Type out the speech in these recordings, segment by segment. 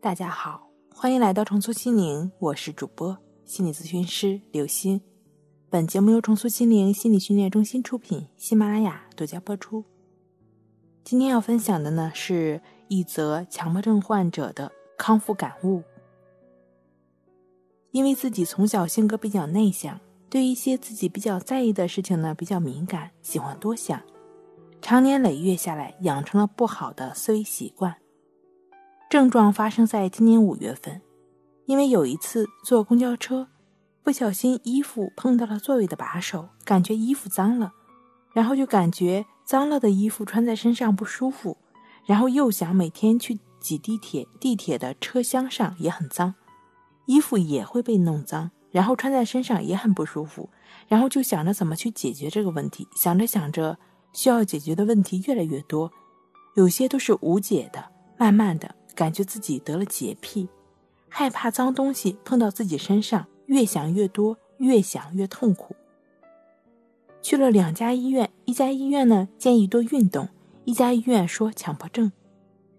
大家好，欢迎来到重塑心灵，我是主播心理咨询师刘星。本节目由重塑心灵心理训练中心出品，喜马拉雅独家播出。今天要分享的呢，是一则强迫症患者的康复感悟。因为自己从小性格比较内向，对一些自己比较在意的事情呢比较敏感，喜欢多想，长年累月下来，养成了不好的思维习惯。症状发生在今年五月份，因为有一次坐公交车，不小心衣服碰到了座位的把手，感觉衣服脏了，然后就感觉脏了的衣服穿在身上不舒服，然后又想每天去挤地铁，地铁的车厢上也很脏，衣服也会被弄脏，然后穿在身上也很不舒服，然后就想着怎么去解决这个问题，想着想着，需要解决的问题越来越多，有些都是无解的，慢慢的。感觉自己得了洁癖，害怕脏东西碰到自己身上，越想越多，越想越痛苦。去了两家医院，一家医院呢建议多运动，一家医院说强迫症，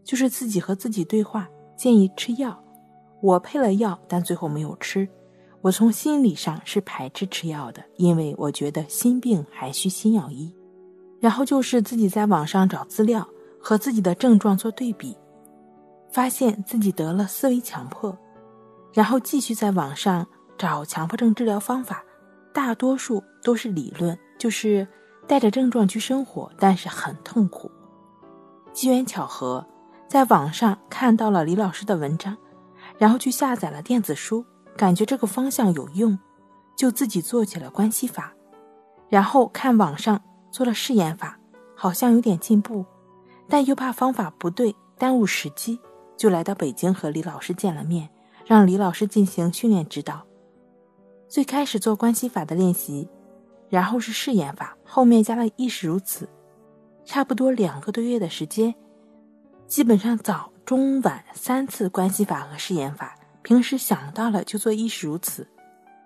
就是自己和自己对话，建议吃药。我配了药，但最后没有吃。我从心理上是排斥吃药的，因为我觉得心病还需心药医。然后就是自己在网上找资料，和自己的症状做对比。发现自己得了思维强迫，然后继续在网上找强迫症治疗方法，大多数都是理论，就是带着症状去生活，但是很痛苦。机缘巧合，在网上看到了李老师的文章，然后去下载了电子书，感觉这个方向有用，就自己做起了关系法，然后看网上做了试验法，好像有点进步，但又怕方法不对，耽误时机。就来到北京和李老师见了面，让李老师进行训练指导。最开始做关系法的练习，然后是试验法，后面加了亦是如此。差不多两个多月的时间，基本上早中晚三次关系法和试验法。平时想到了就做亦是如此。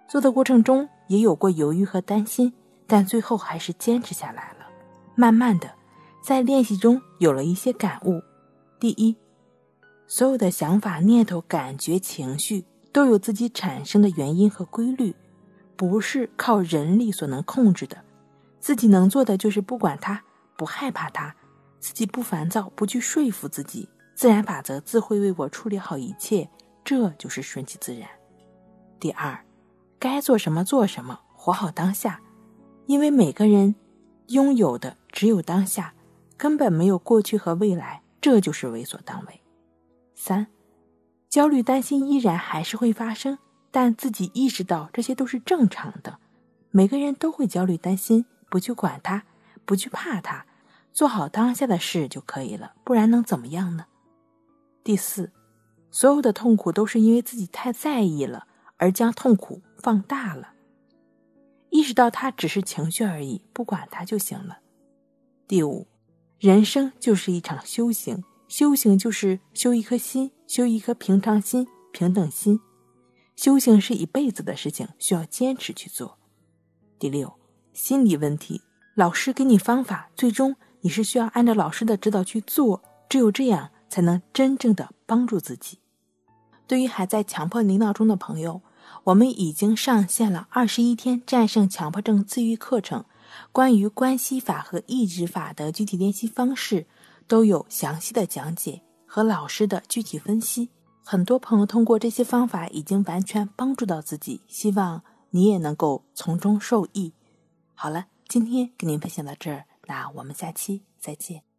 做的过程中也有过犹豫和担心，但最后还是坚持下来了。慢慢的，在练习中有了一些感悟。第一。所有的想法、念头、感觉、情绪都有自己产生的原因和规律，不是靠人力所能控制的。自己能做的就是不管它，不害怕它，自己不烦躁，不去说服自己，自然法则自会为我处理好一切。这就是顺其自然。第二，该做什么做什么，活好当下，因为每个人拥有的只有当下，根本没有过去和未来，这就是为所当为。三，焦虑担心依然还是会发生，但自己意识到这些都是正常的。每个人都会焦虑担心，不去管它，不去怕它，做好当下的事就可以了。不然能怎么样呢？第四，所有的痛苦都是因为自己太在意了，而将痛苦放大了。意识到它只是情绪而已，不管它就行了。第五，人生就是一场修行。修行就是修一颗心，修一颗平常心、平等心。修行是一辈子的事情，需要坚持去做。第六，心理问题，老师给你方法，最终你是需要按照老师的指导去做，只有这样才能真正的帮助自己。对于还在强迫领导中的朋友，我们已经上线了二十一天战胜强迫症自愈课程，关于关系法和抑制法的具体练习方式。都有详细的讲解和老师的具体分析，很多朋友通过这些方法已经完全帮助到自己，希望你也能够从中受益。好了，今天跟您分享到这儿，那我们下期再见。